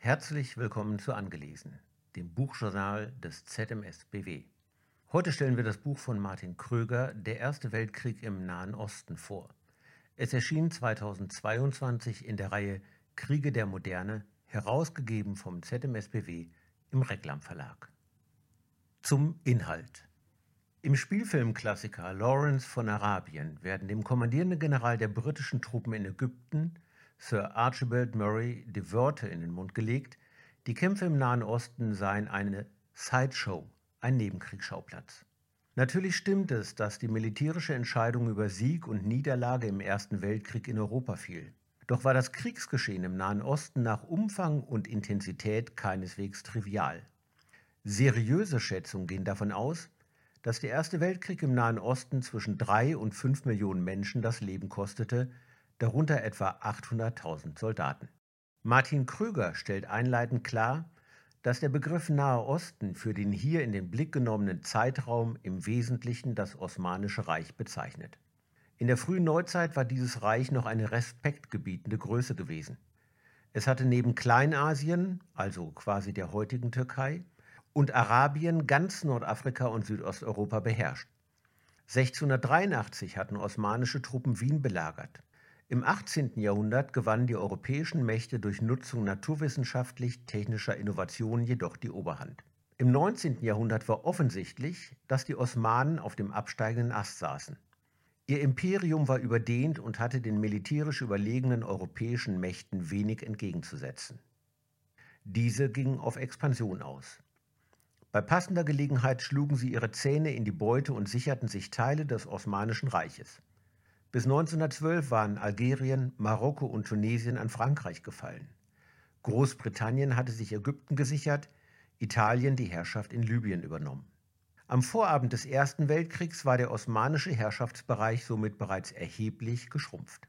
Herzlich willkommen zu Angelesen, dem Buchjournal des ZMSBW. Heute stellen wir das Buch von Martin Kröger, Der Erste Weltkrieg im Nahen Osten, vor. Es erschien 2022 in der Reihe Kriege der Moderne, herausgegeben vom ZMSBW im Reklam Verlag. Zum Inhalt. Im Spielfilmklassiker Lawrence von Arabien werden dem kommandierenden General der britischen Truppen in Ägypten Sir Archibald Murray die Wörter in den Mund gelegt, die Kämpfe im Nahen Osten seien eine Sideshow, ein Nebenkriegsschauplatz. Natürlich stimmt es, dass die militärische Entscheidung über Sieg und Niederlage im Ersten Weltkrieg in Europa fiel. Doch war das Kriegsgeschehen im Nahen Osten nach Umfang und Intensität keineswegs trivial. Seriöse Schätzungen gehen davon aus, dass der Erste Weltkrieg im Nahen Osten zwischen drei und fünf Millionen Menschen das Leben kostete darunter etwa 800.000 Soldaten. Martin Krüger stellt einleitend klar, dass der Begriff Nahe Osten für den hier in den Blick genommenen Zeitraum im Wesentlichen das Osmanische Reich bezeichnet. In der frühen Neuzeit war dieses Reich noch eine respektgebietende Größe gewesen. Es hatte neben Kleinasien, also quasi der heutigen Türkei, und Arabien ganz Nordafrika und Südosteuropa beherrscht. 1683 hatten osmanische Truppen Wien belagert. Im 18. Jahrhundert gewannen die europäischen Mächte durch Nutzung naturwissenschaftlich-technischer Innovationen jedoch die Oberhand. Im 19. Jahrhundert war offensichtlich, dass die Osmanen auf dem absteigenden Ast saßen. Ihr Imperium war überdehnt und hatte den militärisch überlegenen europäischen Mächten wenig entgegenzusetzen. Diese gingen auf Expansion aus. Bei passender Gelegenheit schlugen sie ihre Zähne in die Beute und sicherten sich Teile des Osmanischen Reiches. Bis 1912 waren Algerien, Marokko und Tunesien an Frankreich gefallen. Großbritannien hatte sich Ägypten gesichert, Italien die Herrschaft in Libyen übernommen. Am Vorabend des Ersten Weltkriegs war der osmanische Herrschaftsbereich somit bereits erheblich geschrumpft.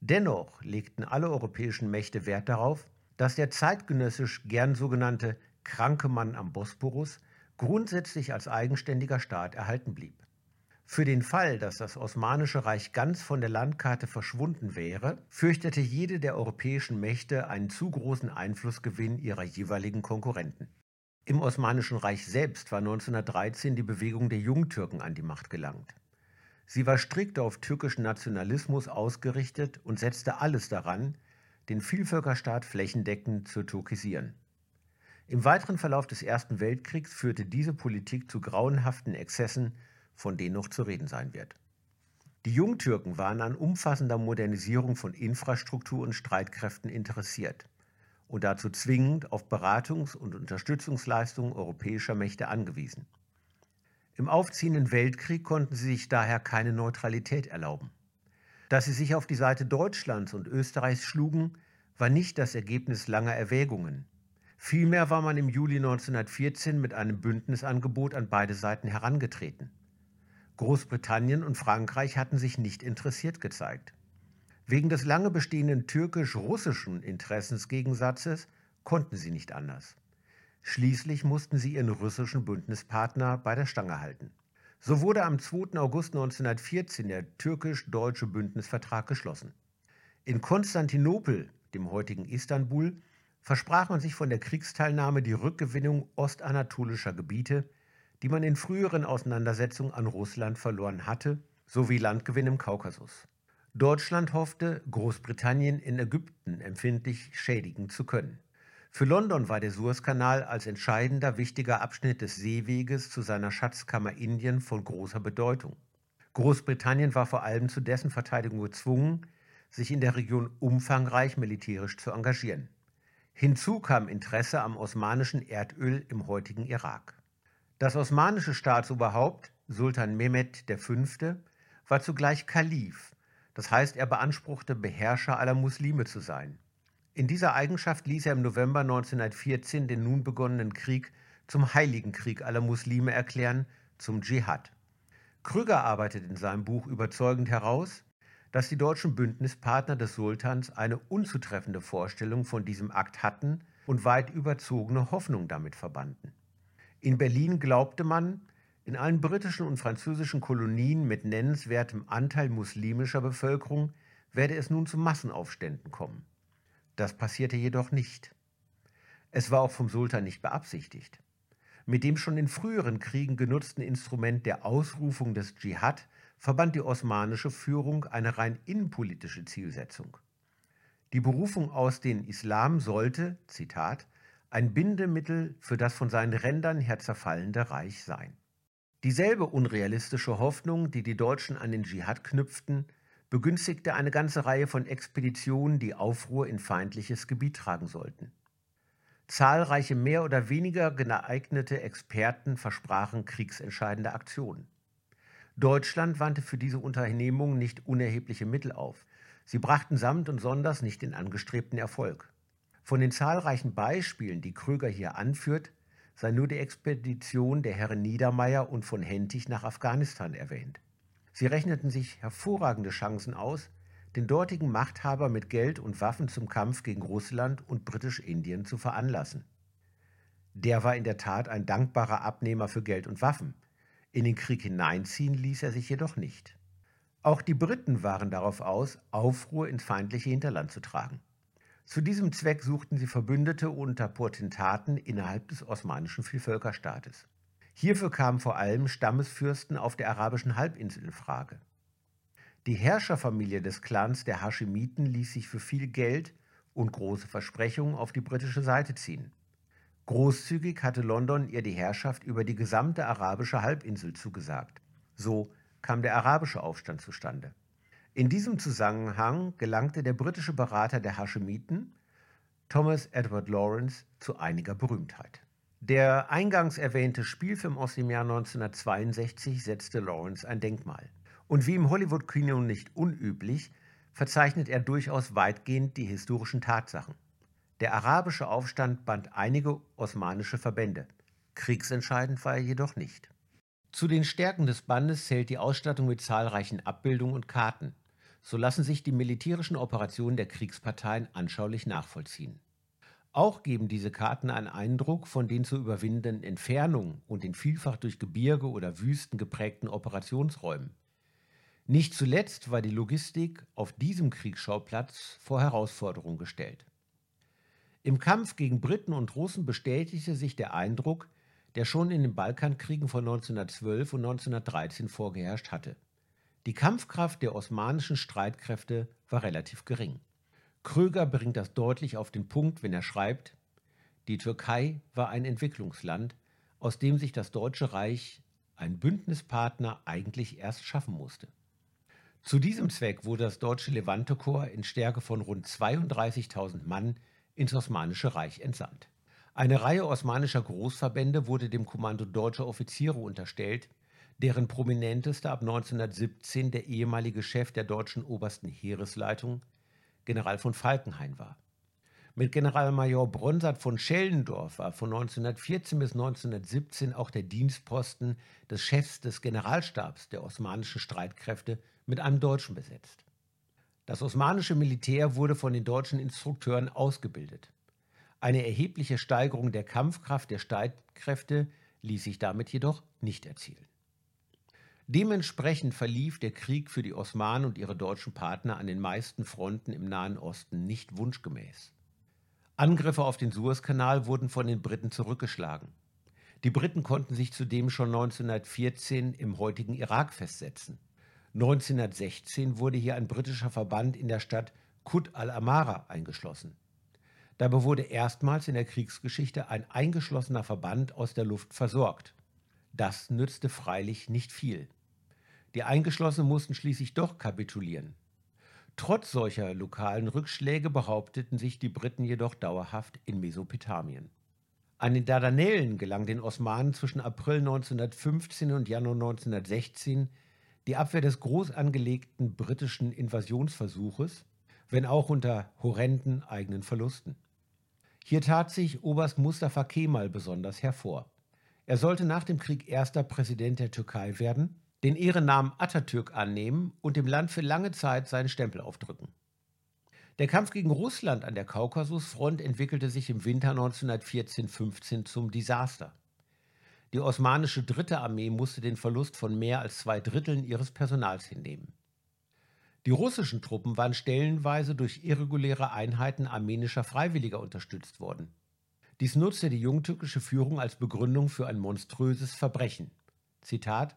Dennoch legten alle europäischen Mächte Wert darauf, dass der zeitgenössisch gern sogenannte kranke Mann am Bosporus grundsätzlich als eigenständiger Staat erhalten blieb. Für den Fall, dass das Osmanische Reich ganz von der Landkarte verschwunden wäre, fürchtete jede der europäischen Mächte einen zu großen Einflussgewinn ihrer jeweiligen Konkurrenten. Im Osmanischen Reich selbst war 1913 die Bewegung der Jungtürken an die Macht gelangt. Sie war strikt auf türkischen Nationalismus ausgerichtet und setzte alles daran, den Vielvölkerstaat flächendeckend zu türkisieren. Im weiteren Verlauf des Ersten Weltkriegs führte diese Politik zu grauenhaften Exzessen von denen noch zu reden sein wird. Die Jungtürken waren an umfassender Modernisierung von Infrastruktur und Streitkräften interessiert und dazu zwingend auf Beratungs- und Unterstützungsleistungen europäischer Mächte angewiesen. Im aufziehenden Weltkrieg konnten sie sich daher keine Neutralität erlauben. Dass sie sich auf die Seite Deutschlands und Österreichs schlugen, war nicht das Ergebnis langer Erwägungen. Vielmehr war man im Juli 1914 mit einem Bündnisangebot an beide Seiten herangetreten. Großbritannien und Frankreich hatten sich nicht interessiert gezeigt. Wegen des lange bestehenden türkisch-russischen Interessensgegensatzes konnten sie nicht anders. Schließlich mussten sie ihren russischen Bündnispartner bei der Stange halten. So wurde am 2. August 1914 der türkisch-deutsche Bündnisvertrag geschlossen. In Konstantinopel, dem heutigen Istanbul, versprach man sich von der Kriegsteilnahme die Rückgewinnung ostanatolischer Gebiete, die man in früheren Auseinandersetzungen an Russland verloren hatte, sowie Landgewinn im Kaukasus. Deutschland hoffte, Großbritannien in Ägypten empfindlich schädigen zu können. Für London war der Suezkanal als entscheidender wichtiger Abschnitt des Seeweges zu seiner Schatzkammer Indien von großer Bedeutung. Großbritannien war vor allem zu dessen Verteidigung gezwungen, sich in der Region umfangreich militärisch zu engagieren. Hinzu kam Interesse am osmanischen Erdöl im heutigen Irak. Das osmanische Staatsoberhaupt, Sultan Mehmed V., war zugleich Kalif, das heißt, er beanspruchte, Beherrscher aller Muslime zu sein. In dieser Eigenschaft ließ er im November 1914 den nun begonnenen Krieg zum Heiligen Krieg aller Muslime erklären, zum Dschihad. Krüger arbeitet in seinem Buch überzeugend heraus, dass die deutschen Bündnispartner des Sultans eine unzutreffende Vorstellung von diesem Akt hatten und weit überzogene Hoffnung damit verbanden. In Berlin glaubte man, in allen britischen und französischen Kolonien mit nennenswertem Anteil muslimischer Bevölkerung werde es nun zu Massenaufständen kommen. Das passierte jedoch nicht. Es war auch vom Sultan nicht beabsichtigt. Mit dem schon in früheren Kriegen genutzten Instrument der Ausrufung des Dschihad verband die osmanische Führung eine rein innenpolitische Zielsetzung. Die Berufung aus den Islam sollte, Zitat, ein Bindemittel für das von seinen Rändern her zerfallende Reich sein. Dieselbe unrealistische Hoffnung, die die Deutschen an den Dschihad knüpften, begünstigte eine ganze Reihe von Expeditionen, die Aufruhr in feindliches Gebiet tragen sollten. Zahlreiche mehr oder weniger geeignete Experten versprachen kriegsentscheidende Aktionen. Deutschland wandte für diese Unternehmung nicht unerhebliche Mittel auf. Sie brachten samt und sonders nicht den angestrebten Erfolg. Von den zahlreichen Beispielen, die Kröger hier anführt, sei nur die Expedition der Herren Niedermeyer und von Hentig nach Afghanistan erwähnt. Sie rechneten sich hervorragende Chancen aus, den dortigen Machthaber mit Geld und Waffen zum Kampf gegen Russland und Britisch-Indien zu veranlassen. Der war in der Tat ein dankbarer Abnehmer für Geld und Waffen. In den Krieg hineinziehen ließ er sich jedoch nicht. Auch die Briten waren darauf aus, Aufruhr ins feindliche Hinterland zu tragen. Zu diesem Zweck suchten sie Verbündete unter Potentaten innerhalb des osmanischen Vielvölkerstaates. Hierfür kamen vor allem Stammesfürsten auf der arabischen Halbinsel in Frage. Die Herrscherfamilie des Clans der Haschimiten ließ sich für viel Geld und große Versprechungen auf die britische Seite ziehen. Großzügig hatte London ihr die Herrschaft über die gesamte arabische Halbinsel zugesagt. So kam der arabische Aufstand zustande. In diesem Zusammenhang gelangte der britische Berater der Haschemiten, Thomas Edward Lawrence, zu einiger Berühmtheit. Der eingangs erwähnte Spielfilm aus dem Jahr 1962 setzte Lawrence ein Denkmal. Und wie im Hollywood-Kino nicht unüblich, verzeichnet er durchaus weitgehend die historischen Tatsachen. Der arabische Aufstand band einige osmanische Verbände. Kriegsentscheidend war er jedoch nicht. Zu den Stärken des Bandes zählt die Ausstattung mit zahlreichen Abbildungen und Karten, so lassen sich die militärischen Operationen der Kriegsparteien anschaulich nachvollziehen. Auch geben diese Karten einen Eindruck von den zu überwindenden Entfernungen und den vielfach durch Gebirge oder Wüsten geprägten Operationsräumen. Nicht zuletzt war die Logistik auf diesem Kriegsschauplatz vor Herausforderungen gestellt. Im Kampf gegen Briten und Russen bestätigte sich der Eindruck, der schon in den Balkankriegen von 1912 und 1913 vorgeherrscht hatte. Die Kampfkraft der osmanischen Streitkräfte war relativ gering. Kröger bringt das deutlich auf den Punkt, wenn er schreibt, die Türkei war ein Entwicklungsland, aus dem sich das Deutsche Reich, ein Bündnispartner, eigentlich erst schaffen musste. Zu diesem Zweck wurde das deutsche Levante-Korps in Stärke von rund 32.000 Mann ins Osmanische Reich entsandt. Eine Reihe osmanischer Großverbände wurde dem Kommando deutscher Offiziere unterstellt, deren prominentester ab 1917 der ehemalige Chef der deutschen obersten Heeresleitung, General von Falkenhayn, war. Mit Generalmajor Bronsart von Schellendorf war von 1914 bis 1917 auch der Dienstposten des Chefs des Generalstabs der osmanischen Streitkräfte mit einem Deutschen besetzt. Das osmanische Militär wurde von den deutschen Instrukteuren ausgebildet. Eine erhebliche Steigerung der Kampfkraft der Streitkräfte ließ sich damit jedoch nicht erzielen. Dementsprechend verlief der Krieg für die Osmanen und ihre deutschen Partner an den meisten Fronten im Nahen Osten nicht wunschgemäß. Angriffe auf den Suezkanal wurden von den Briten zurückgeschlagen. Die Briten konnten sich zudem schon 1914 im heutigen Irak festsetzen. 1916 wurde hier ein britischer Verband in der Stadt Kut al-Amara eingeschlossen. Dabei wurde erstmals in der Kriegsgeschichte ein eingeschlossener Verband aus der Luft versorgt. Das nützte freilich nicht viel. Die Eingeschlossenen mussten schließlich doch kapitulieren. Trotz solcher lokalen Rückschläge behaupteten sich die Briten jedoch dauerhaft in Mesopotamien. An den Dardanellen gelang den Osmanen zwischen April 1915 und Januar 1916 die Abwehr des groß angelegten britischen Invasionsversuches, wenn auch unter horrenden eigenen Verlusten. Hier tat sich Oberst Mustafa Kemal besonders hervor. Er sollte nach dem Krieg erster Präsident der Türkei werden den Ehrennamen Atatürk annehmen und dem Land für lange Zeit seinen Stempel aufdrücken. Der Kampf gegen Russland an der Kaukasusfront entwickelte sich im Winter 1914-15 zum Desaster. Die osmanische Dritte Armee musste den Verlust von mehr als zwei Dritteln ihres Personals hinnehmen. Die russischen Truppen waren stellenweise durch irreguläre Einheiten armenischer Freiwilliger unterstützt worden. Dies nutzte die jungtürkische Führung als Begründung für ein monströses Verbrechen. Zitat: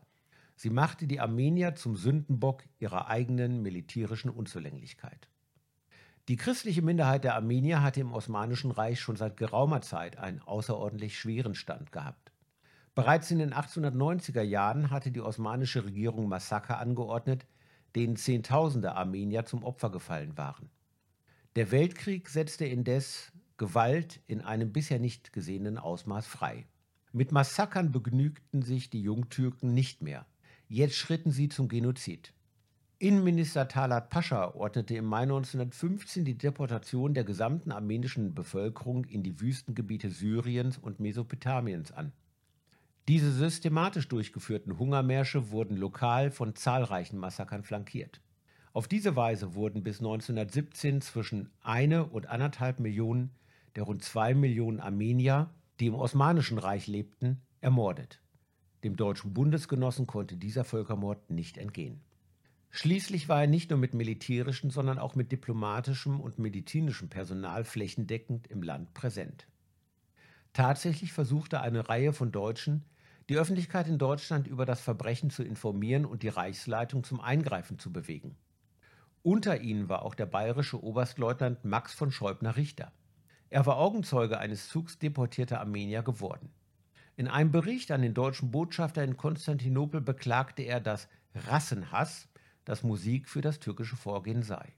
Sie machte die Armenier zum Sündenbock ihrer eigenen militärischen Unzulänglichkeit. Die christliche Minderheit der Armenier hatte im Osmanischen Reich schon seit geraumer Zeit einen außerordentlich schweren Stand gehabt. Bereits in den 1890er Jahren hatte die osmanische Regierung Massaker angeordnet, denen Zehntausende Armenier zum Opfer gefallen waren. Der Weltkrieg setzte indes Gewalt in einem bisher nicht gesehenen Ausmaß frei. Mit Massakern begnügten sich die Jungtürken nicht mehr. Jetzt schritten sie zum Genozid. Innenminister Talat Pascha ordnete im Mai 1915 die Deportation der gesamten armenischen Bevölkerung in die Wüstengebiete Syriens und Mesopotamiens an. Diese systematisch durchgeführten Hungermärsche wurden lokal von zahlreichen Massakern flankiert. Auf diese Weise wurden bis 1917 zwischen eine und anderthalb Millionen der rund zwei Millionen Armenier, die im Osmanischen Reich lebten, ermordet. Dem deutschen Bundesgenossen konnte dieser Völkermord nicht entgehen. Schließlich war er nicht nur mit militärischem, sondern auch mit diplomatischem und medizinischem Personal flächendeckend im Land präsent. Tatsächlich versuchte eine Reihe von Deutschen, die Öffentlichkeit in Deutschland über das Verbrechen zu informieren und die Reichsleitung zum Eingreifen zu bewegen. Unter ihnen war auch der bayerische Oberstleutnant Max von Scheubner-Richter. Er war Augenzeuge eines Zugs deportierter Armenier geworden. In einem Bericht an den deutschen Botschafter in Konstantinopel beklagte er, dass Rassenhass das Musik für das türkische Vorgehen sei.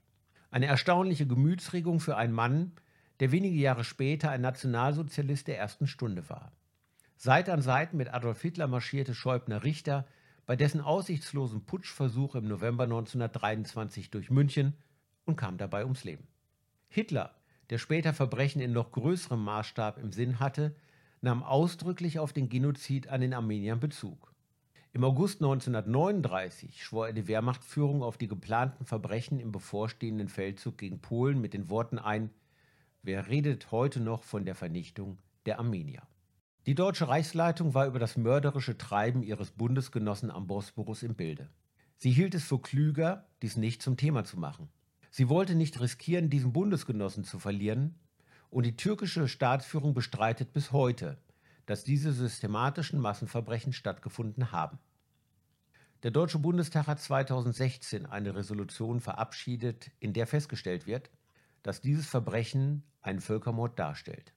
Eine erstaunliche Gemütsregung für einen Mann, der wenige Jahre später ein Nationalsozialist der ersten Stunde war. Seite an Seite mit Adolf Hitler marschierte Scheubner Richter bei dessen aussichtslosen Putschversuch im November 1923 durch München und kam dabei ums Leben. Hitler der später Verbrechen in noch größerem Maßstab im Sinn hatte, nahm ausdrücklich auf den Genozid an den Armeniern Bezug. Im August 1939 schwor er die Wehrmachtführung auf die geplanten Verbrechen im bevorstehenden Feldzug gegen Polen mit den Worten ein: Wer redet heute noch von der Vernichtung der Armenier? Die deutsche Reichsleitung war über das mörderische Treiben ihres Bundesgenossen am Bosporus im Bilde. Sie hielt es für klüger, dies nicht zum Thema zu machen. Sie wollte nicht riskieren, diesen Bundesgenossen zu verlieren, und die türkische Staatsführung bestreitet bis heute, dass diese systematischen Massenverbrechen stattgefunden haben. Der Deutsche Bundestag hat 2016 eine Resolution verabschiedet, in der festgestellt wird, dass dieses Verbrechen einen Völkermord darstellt.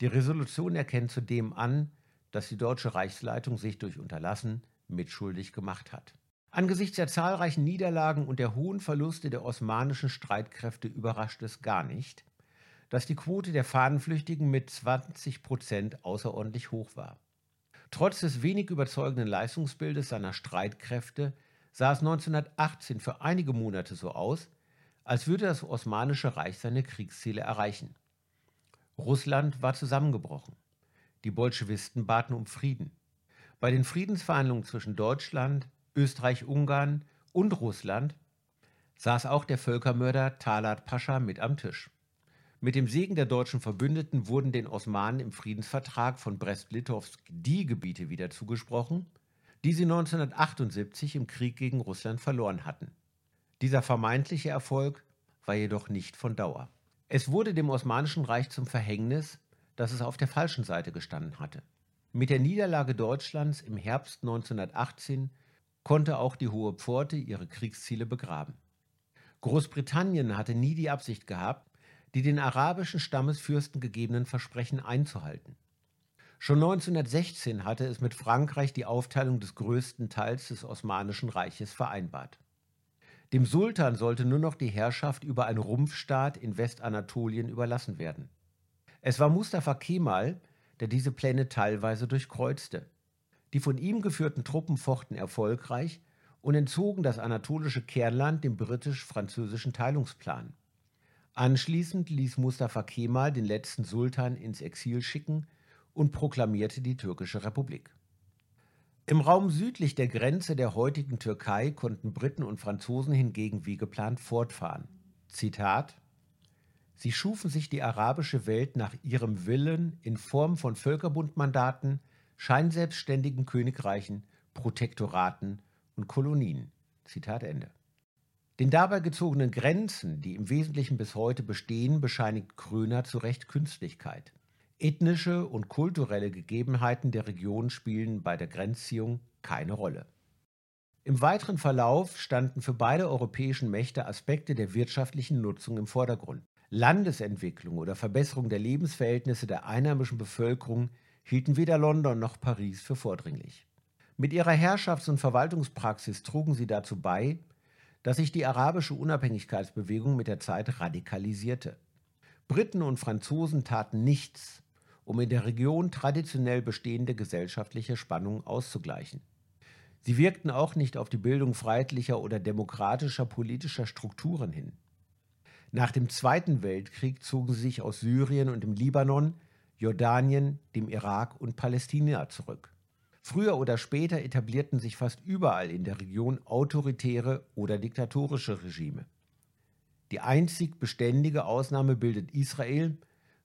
Die Resolution erkennt zudem an, dass die deutsche Reichsleitung sich durch Unterlassen mitschuldig gemacht hat. Angesichts der zahlreichen Niederlagen und der hohen Verluste der osmanischen Streitkräfte überrascht es gar nicht, dass die Quote der Fahnenflüchtigen mit 20 Prozent außerordentlich hoch war. Trotz des wenig überzeugenden Leistungsbildes seiner Streitkräfte sah es 1918 für einige Monate so aus, als würde das Osmanische Reich seine Kriegsziele erreichen. Russland war zusammengebrochen. Die Bolschewisten baten um Frieden. Bei den Friedensverhandlungen zwischen Deutschland, Österreich-Ungarn und Russland saß auch der Völkermörder Talat Pascha mit am Tisch. Mit dem Segen der deutschen Verbündeten wurden den Osmanen im Friedensvertrag von Brest-Litovsk die Gebiete wieder zugesprochen, die sie 1978 im Krieg gegen Russland verloren hatten. Dieser vermeintliche Erfolg war jedoch nicht von Dauer. Es wurde dem Osmanischen Reich zum Verhängnis, dass es auf der falschen Seite gestanden hatte. Mit der Niederlage Deutschlands im Herbst 1918 konnte auch die Hohe Pforte ihre Kriegsziele begraben. Großbritannien hatte nie die Absicht gehabt, die den arabischen Stammesfürsten gegebenen Versprechen einzuhalten. Schon 1916 hatte es mit Frankreich die Aufteilung des größten Teils des Osmanischen Reiches vereinbart. Dem Sultan sollte nur noch die Herrschaft über einen Rumpfstaat in Westanatolien überlassen werden. Es war Mustafa Kemal, der diese Pläne teilweise durchkreuzte. Die von ihm geführten Truppen fochten erfolgreich und entzogen das anatolische Kernland dem britisch-französischen Teilungsplan. Anschließend ließ Mustafa Kemal den letzten Sultan ins Exil schicken und proklamierte die türkische Republik. Im Raum südlich der Grenze der heutigen Türkei konnten Briten und Franzosen hingegen wie geplant fortfahren. Zitat Sie schufen sich die arabische Welt nach ihrem Willen in Form von Völkerbundmandaten, scheinselbstständigen Königreichen, Protektoraten und Kolonien. Zitat Ende. Den dabei gezogenen Grenzen, die im Wesentlichen bis heute bestehen, bescheinigt Kröner zu Recht Künstlichkeit. Ethnische und kulturelle Gegebenheiten der Region spielen bei der Grenzziehung keine Rolle. Im weiteren Verlauf standen für beide europäischen Mächte Aspekte der wirtschaftlichen Nutzung im Vordergrund. Landesentwicklung oder Verbesserung der Lebensverhältnisse der einheimischen Bevölkerung hielten weder London noch Paris für vordringlich. Mit ihrer Herrschafts- und Verwaltungspraxis trugen sie dazu bei, dass sich die arabische Unabhängigkeitsbewegung mit der Zeit radikalisierte. Briten und Franzosen taten nichts, um in der Region traditionell bestehende gesellschaftliche Spannungen auszugleichen. Sie wirkten auch nicht auf die Bildung freiheitlicher oder demokratischer politischer Strukturen hin. Nach dem Zweiten Weltkrieg zogen sie sich aus Syrien und dem Libanon, Jordanien, dem Irak und Palästina zurück. Früher oder später etablierten sich fast überall in der Region autoritäre oder diktatorische Regime. Die einzig beständige Ausnahme bildet Israel,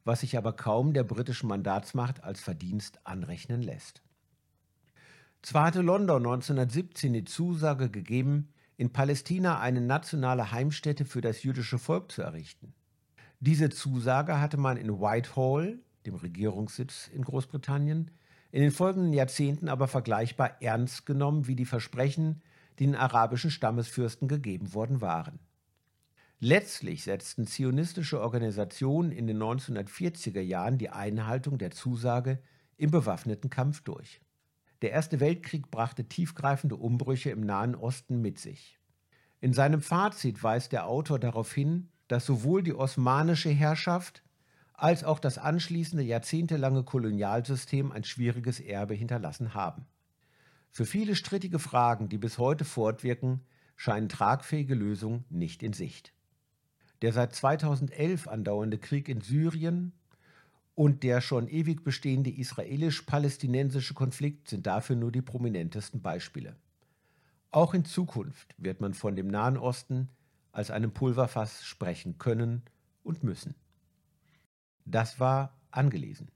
was sich aber kaum der britischen Mandatsmacht als Verdienst anrechnen lässt. Zwar hatte London 1917 die Zusage gegeben, in Palästina eine nationale Heimstätte für das jüdische Volk zu errichten. Diese Zusage hatte man in Whitehall, dem Regierungssitz in Großbritannien, in den folgenden Jahrzehnten aber vergleichbar ernst genommen wie die Versprechen, die den arabischen Stammesfürsten gegeben worden waren. Letztlich setzten zionistische Organisationen in den 1940er Jahren die Einhaltung der Zusage im bewaffneten Kampf durch. Der Erste Weltkrieg brachte tiefgreifende Umbrüche im Nahen Osten mit sich. In seinem Fazit weist der Autor darauf hin, dass sowohl die osmanische Herrschaft als auch das anschließende jahrzehntelange Kolonialsystem ein schwieriges Erbe hinterlassen haben. Für viele strittige Fragen, die bis heute fortwirken, scheinen tragfähige Lösungen nicht in Sicht. Der seit 2011 andauernde Krieg in Syrien und der schon ewig bestehende israelisch-palästinensische Konflikt sind dafür nur die prominentesten Beispiele. Auch in Zukunft wird man von dem Nahen Osten als einem Pulverfass sprechen können und müssen. Das war angelesen.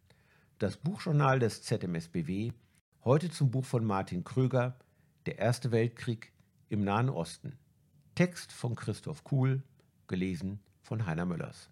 Das Buchjournal des ZMSBW, heute zum Buch von Martin Kröger, Der Erste Weltkrieg im Nahen Osten. Text von Christoph Kuhl, gelesen von Heiner Möllers.